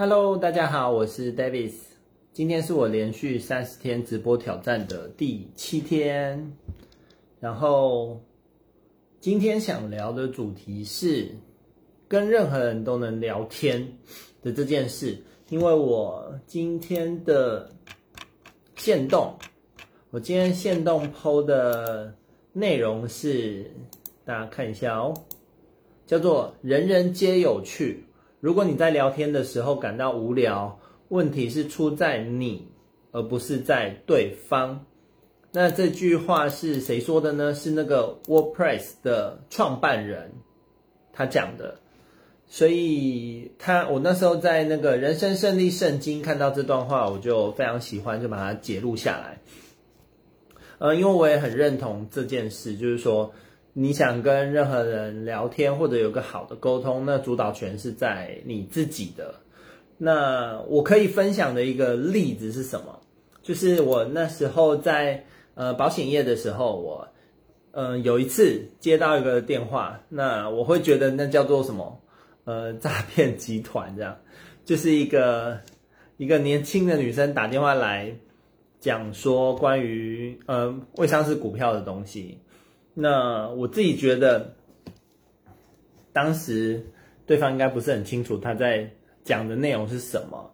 Hello，大家好，我是 Davis。今天是我连续三十天直播挑战的第七天，然后今天想聊的主题是跟任何人都能聊天的这件事。因为我今天的限动，我今天限动 PO 的内容是，大家看一下哦，叫做“人人皆有趣”。如果你在聊天的时候感到无聊，问题是出在你，而不是在对方。那这句话是谁说的呢？是那个 WordPress 的创办人他讲的。所以他我那时候在那个人生胜利圣经看到这段话，我就非常喜欢，就把它截录下来。呃，因为我也很认同这件事，就是说。你想跟任何人聊天或者有个好的沟通，那主导权是在你自己的。那我可以分享的一个例子是什么？就是我那时候在呃保险业的时候，我嗯、呃、有一次接到一个电话，那我会觉得那叫做什么？呃，诈骗集团这样，就是一个一个年轻的女生打电话来讲说关于呃未上市股票的东西。那我自己觉得，当时对方应该不是很清楚他在讲的内容是什么，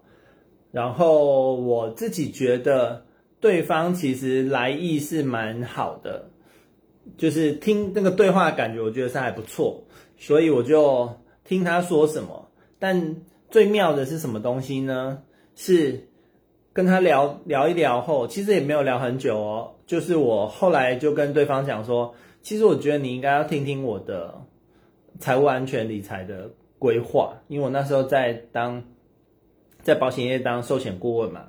然后我自己觉得对方其实来意是蛮好的，就是听那个对话感觉，我觉得是还不错，所以我就听他说什么。但最妙的是什么东西呢？是跟他聊聊一聊后，其实也没有聊很久哦，就是我后来就跟对方讲说。其实我觉得你应该要听听我的财务安全理财的规划，因为我那时候在当在保险业当寿险顾问嘛，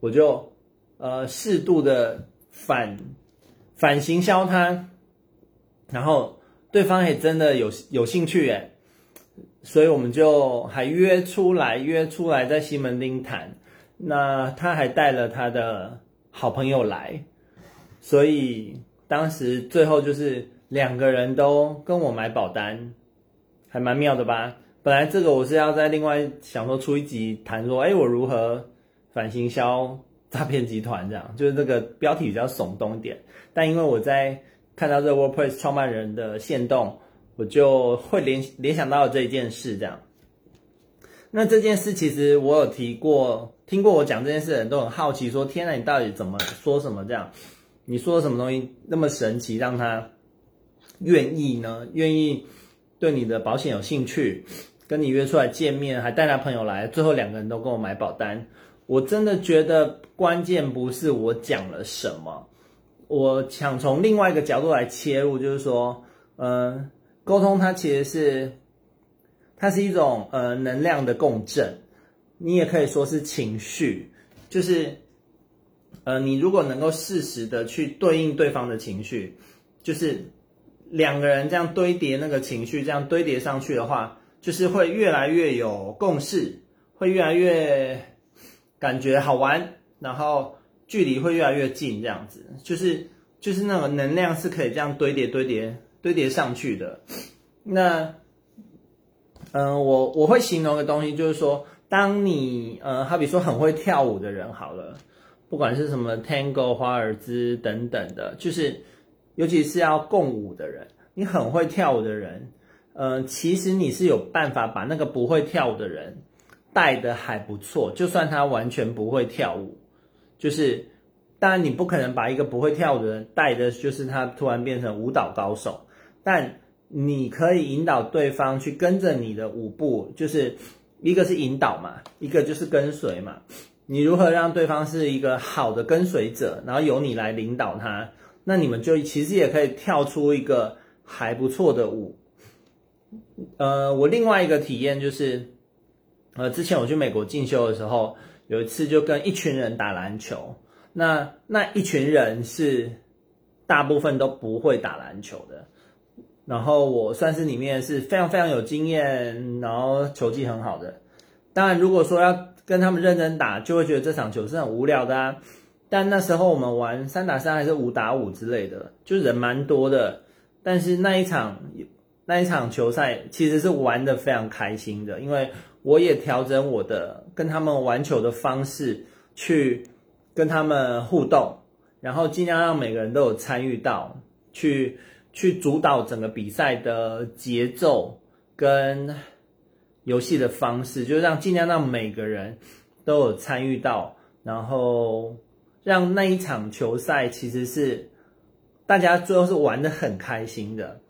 我就呃适度的反反行销他，然后对方也真的有有兴趣诶，所以我们就还约出来约出来在西门町谈，那他还带了他的好朋友来，所以。当时最后就是两个人都跟我买保单，还蛮妙的吧？本来这个我是要在另外想说出一集谈说，哎，我如何反行销诈骗集团这样，就是这个标题比较耸动一点。但因为我在看到这个 WordPress 创办人的限动，我就会联联想到这一件事这样。那这件事其实我有提过，听过我讲这件事的人都很好奇，说天哪，你到底怎么说什么这样？你说什么东西那么神奇，让他愿意呢？愿意对你的保险有兴趣，跟你约出来见面，还带他朋友来，最后两个人都跟我买保单。我真的觉得关键不是我讲了什么，我想从另外一个角度来切入，就是说，嗯，沟通它其实是，它是一种呃能量的共振，你也可以说是情绪，就是。呃，你如果能够适时的去对应对方的情绪，就是两个人这样堆叠那个情绪，这样堆叠上去的话，就是会越来越有共识，会越来越感觉好玩，然后距离会越来越近，这样子，就是就是那个能量是可以这样堆叠堆叠堆叠上去的。那，嗯、我我会形容的东西就是说，当你呃，好比说很会跳舞的人，好了。不管是什么 Tango、华尔兹等等的，就是尤其是要共舞的人，你很会跳舞的人，呃，其实你是有办法把那个不会跳舞的人带得还不错，就算他完全不会跳舞，就是当然你不可能把一个不会跳舞的人带的，就是他突然变成舞蹈高手，但你可以引导对方去跟着你的舞步，就是一个是引导嘛，一个就是跟随嘛。你如何让对方是一个好的跟随者，然后由你来领导他，那你们就其实也可以跳出一个还不错的舞。呃，我另外一个体验就是，呃，之前我去美国进修的时候，有一次就跟一群人打篮球，那那一群人是大部分都不会打篮球的，然后我算是里面是非常非常有经验，然后球技很好的。当然，如果说要跟他们认真打，就会觉得这场球是很无聊的啊。但那时候我们玩三打三还是五打五之类的，就人蛮多的。但是那一场那一场球赛其实是玩的非常开心的，因为我也调整我的跟他们玩球的方式，去跟他们互动，然后尽量让每个人都有参与到，去去主导整个比赛的节奏跟游戏的方式，就是让尽量让每个人都有参与到，然后让那一场球赛其实是大家最后是玩得很开心的。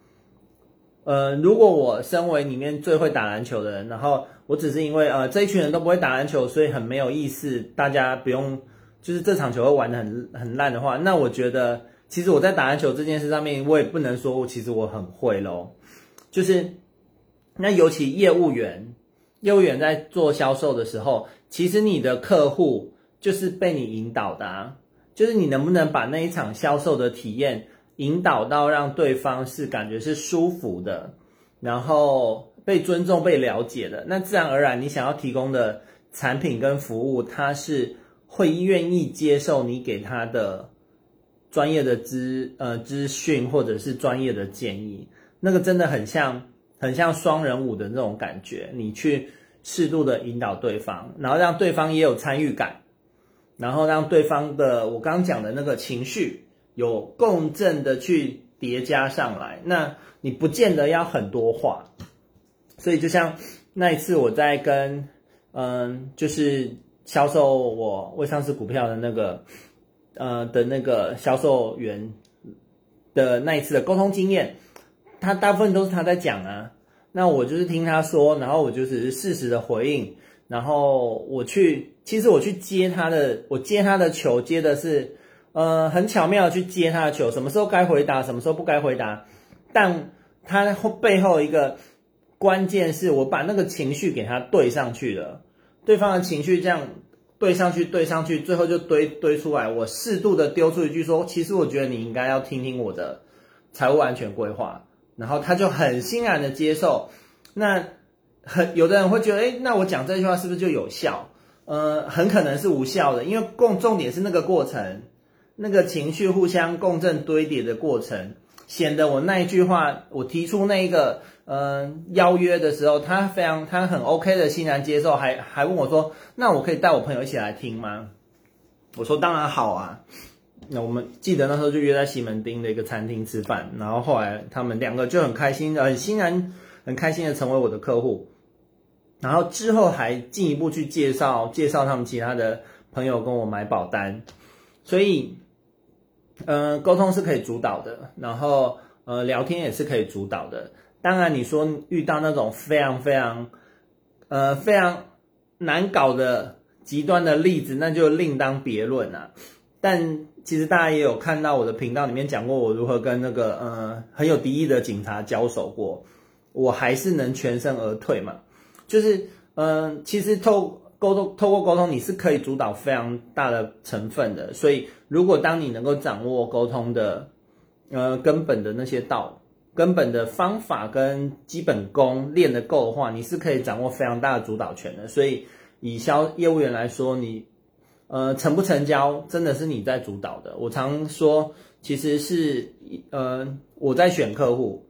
呃，如果我身为里面最会打篮球的人，然后我只是因为呃这一群人都不会打篮球，所以很没有意思，大家不用就是这场球会玩得很很烂的话，那我觉得其实我在打篮球这件事上面，我也不能说我其实我很会咯。就是那尤其业务员，业务员在做销售的时候，其实你的客户就是被你引导的啊，就是你能不能把那一场销售的体验。引导到让对方是感觉是舒服的，然后被尊重、被了解的，那自然而然你想要提供的产品跟服务，他是会愿意接受你给他的专业的资呃资讯或者是专业的建议。那个真的很像很像双人舞的那种感觉，你去适度的引导对方，然后让对方也有参与感，然后让对方的我刚讲的那个情绪。有共振的去叠加上来，那你不见得要很多话，所以就像那一次我在跟嗯，就是销售我未上市股票的那个呃的那个销售员的那一次的沟通经验，他大部分都是他在讲啊，那我就是听他说，然后我就只是适时的回应，然后我去，其实我去接他的，我接他的球接的是。呃，很巧妙的去接他的球，什么时候该回答，什么时候不该回答，但他后背后一个关键是我把那个情绪给他对上去了，对方的情绪这样对上去，对上去，最后就堆堆出来。我适度的丢出一句说，其实我觉得你应该要听听我的财务安全规划，然后他就很欣然的接受。那很有的人会觉得，诶，那我讲这句话是不是就有效？呃，很可能是无效的，因为共重点是那个过程。那个情绪互相共振堆叠的过程，显得我那一句话，我提出那一个嗯、邀约的时候，他非常他很 OK 的欣然接受，还还问我说：“那我可以带我朋友一起来听吗？”我说：“当然好啊。”那我们记得那时候就约在西门町的一个餐厅吃饭，然后后来他们两个就很开心、很欣然、很开心的成为我的客户，然后之后还进一步去介绍介绍他们其他的朋友跟我买保单，所以。呃，沟通是可以主导的，然后呃，聊天也是可以主导的。当然，你说遇到那种非常非常呃非常难搞的极端的例子，那就另当别论了。但其实大家也有看到我的频道里面讲过，我如何跟那个呃很有敌意的警察交手过，我还是能全身而退嘛。就是嗯、呃，其实透。沟通，透过沟通，你是可以主导非常大的成分的。所以，如果当你能够掌握沟通的，呃，根本的那些道、根本的方法跟基本功练得够的话，你是可以掌握非常大的主导权的。所以，以销业务员来说，你，呃，成不成交，真的是你在主导的。我常说，其实是，呃，我在选客户，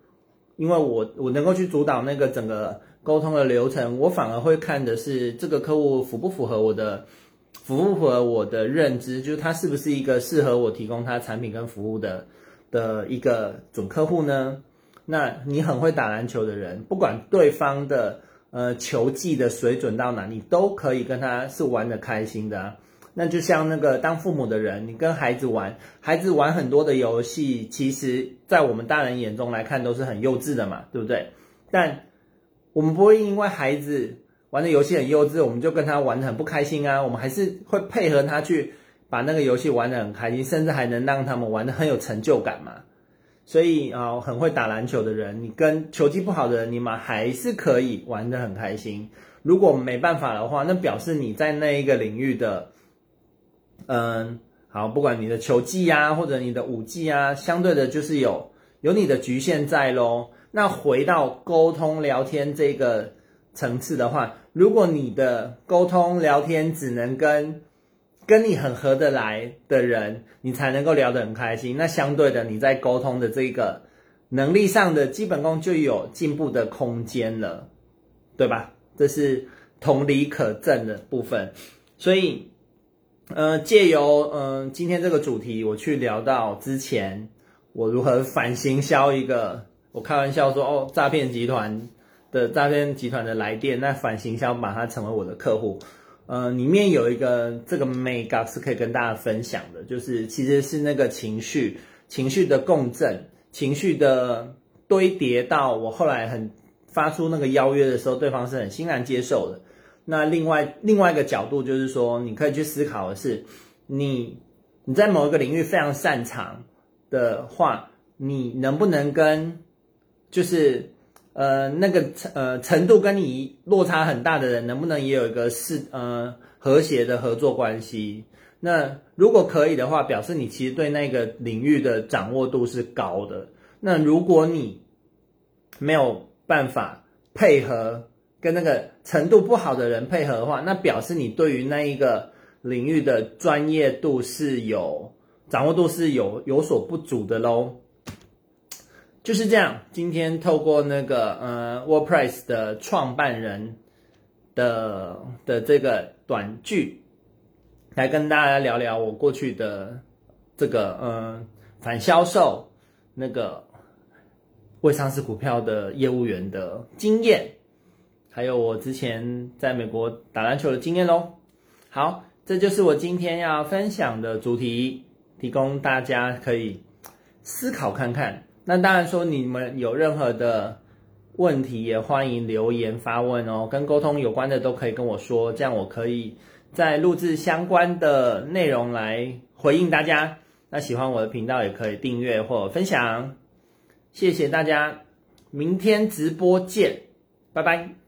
因为我我能够去主导那个整个。沟通的流程，我反而会看的是这个客户符不符合我的，符不符合我的认知，就是他是不是一个适合我提供他产品跟服务的的一个准客户呢？那你很会打篮球的人，不管对方的呃球技的水准到哪，你都可以跟他是玩得开心的啊。那就像那个当父母的人，你跟孩子玩，孩子玩很多的游戏，其实在我们大人眼中来看都是很幼稚的嘛，对不对？但我们不会因为孩子玩的游戏很幼稚，我们就跟他玩得很不开心啊。我们还是会配合他去把那个游戏玩得很开心，甚至还能让他们玩得很有成就感嘛。所以啊，很会打篮球的人，你跟球技不好的人，你们还是可以玩得很开心。如果没办法的话，那表示你在那一个领域的，嗯，好，不管你的球技啊，或者你的武技啊，相对的就是有有你的局限在咯。那回到沟通聊天这个层次的话，如果你的沟通聊天只能跟跟你很合得来的人，你才能够聊得很开心，那相对的你在沟通的这个能力上的基本功就有进步的空间了，对吧？这是同理可证的部分。所以，呃，借由嗯、今天这个主题，我去聊到之前我如何反行销一个，我开玩笑说哦，诈骗集团的诈骗集团的来电，那反行销把它成为我的客户。呃，里面有一个这个 make up 是可以跟大家分享的，就是其实是那个情绪，情绪的共振，情绪的堆叠到我后来很发出那个邀约的时候，对方是很欣然接受的。那另外另外一个角度就是说，你可以去思考的是，你你在某一个领域非常擅长的话，你能不能跟就是。呃，那个呃程度跟你落差很大的人，能不能也有一个是呃和谐的合作关系？那如果可以的话，表示你其实对那个领域的掌握度是高的。那如果你没有办法配合跟那个程度不好的人配合的话，那表示你对于那一个领域的专业度是有掌握度是有有所不足的喽。就是这样，今天透过那个呃，WordPress 的创办人的的这个短剧，来跟大家聊聊我过去的这个呃反销售那个未上市股票的业务员的经验，还有我之前在美国打篮球的经验喽。好，这就是我今天要分享的主题，提供大家可以思考看看。那当然说，你们有任何的问题，也欢迎留言发问哦。跟沟通有关的都可以跟我说，这样我可以再录制相关的内容来回应大家。那喜欢我的频道也可以订阅或分享，谢谢大家，明天直播见，拜拜。